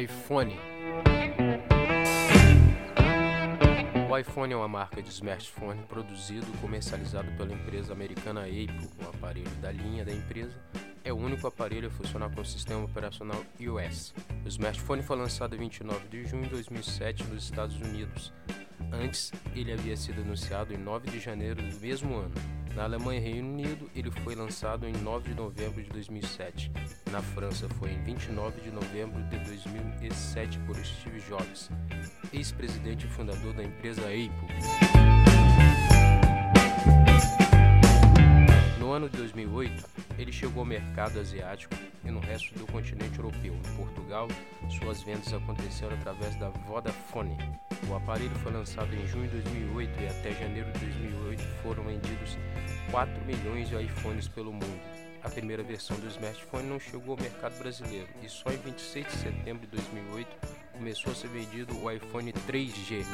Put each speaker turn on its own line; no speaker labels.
iPhone. O iPhone é uma marca de smartphone produzido e comercializado pela empresa americana Apple. O aparelho da linha da empresa é o único aparelho a funcionar com o sistema operacional iOS. O smartphone foi lançado em 29 de junho de 2007 nos Estados Unidos. Antes, ele havia sido anunciado em 9 de janeiro do mesmo ano. Na Alemanha e Reino Unido, ele foi lançado em 9 de novembro de 2007. Na França, foi em 29 de novembro de 2007 por Steve Jobs, ex-presidente e fundador da empresa Apple. 2008, ele chegou ao mercado asiático e no resto do continente europeu. Em Portugal, suas vendas aconteceram através da Vodafone. O aparelho foi lançado em junho de 2008 e até janeiro de 2008 foram vendidos 4 milhões de iPhones pelo mundo. A primeira versão do smartphone não chegou ao mercado brasileiro e só em 26 de setembro de 2008 começou a ser vendido o iPhone 3G.